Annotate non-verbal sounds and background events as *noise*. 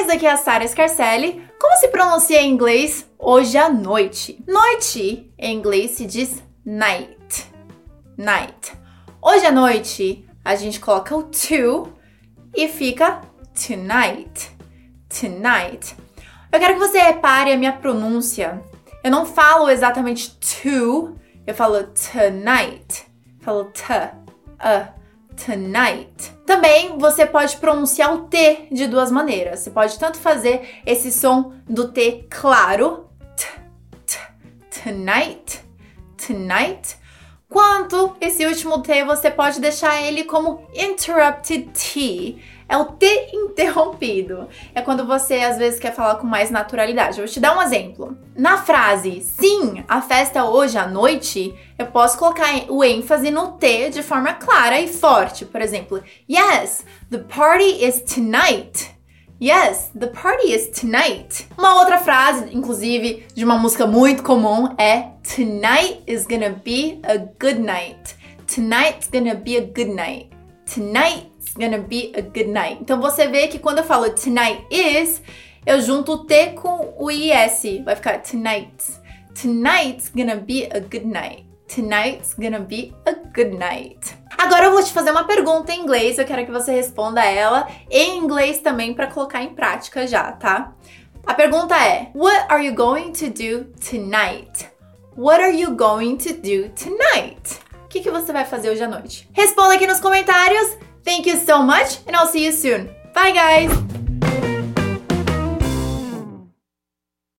demais! Aqui é a Sara Scarcelli. Como se pronuncia em inglês hoje à noite? Noite em inglês se diz night. Night. Hoje à noite a gente coloca o to e fica tonight. Tonight. Eu quero que você repare a minha pronúncia. Eu não falo exatamente to, eu falo tonight. Falo t, a tonight. Também você pode pronunciar o T de duas maneiras. Você pode tanto fazer esse som do T claro, t, t, tonight, tonight, quanto esse último T você pode deixar ele como interrupted T é o T *laughs* interrompido. É quando você às vezes quer falar com mais naturalidade. Eu vou te dar um exemplo. Na frase sim, a festa é hoje à noite, eu posso colocar o ênfase no T de forma clara e forte. Por exemplo, Yes, the party is tonight. Yes, the party is tonight. Uma outra frase, inclusive, de uma música muito comum é Tonight is gonna be a good night. Tonight's gonna be a good night. Tonight's gonna be a good night. Então você vê que quando eu falo tonight is, eu junto o T com o IS. Vai ficar tonight. Tonight's gonna be a good night. Tonight's gonna be a good night. Agora eu vou te fazer uma pergunta em inglês, eu quero que você responda ela em inglês também para colocar em prática já, tá? A pergunta é: What are you going to do tonight? What are you going to do tonight? O que, que você vai fazer hoje à noite? Responda aqui nos comentários. Thank you so much and I'll see you soon. Bye guys!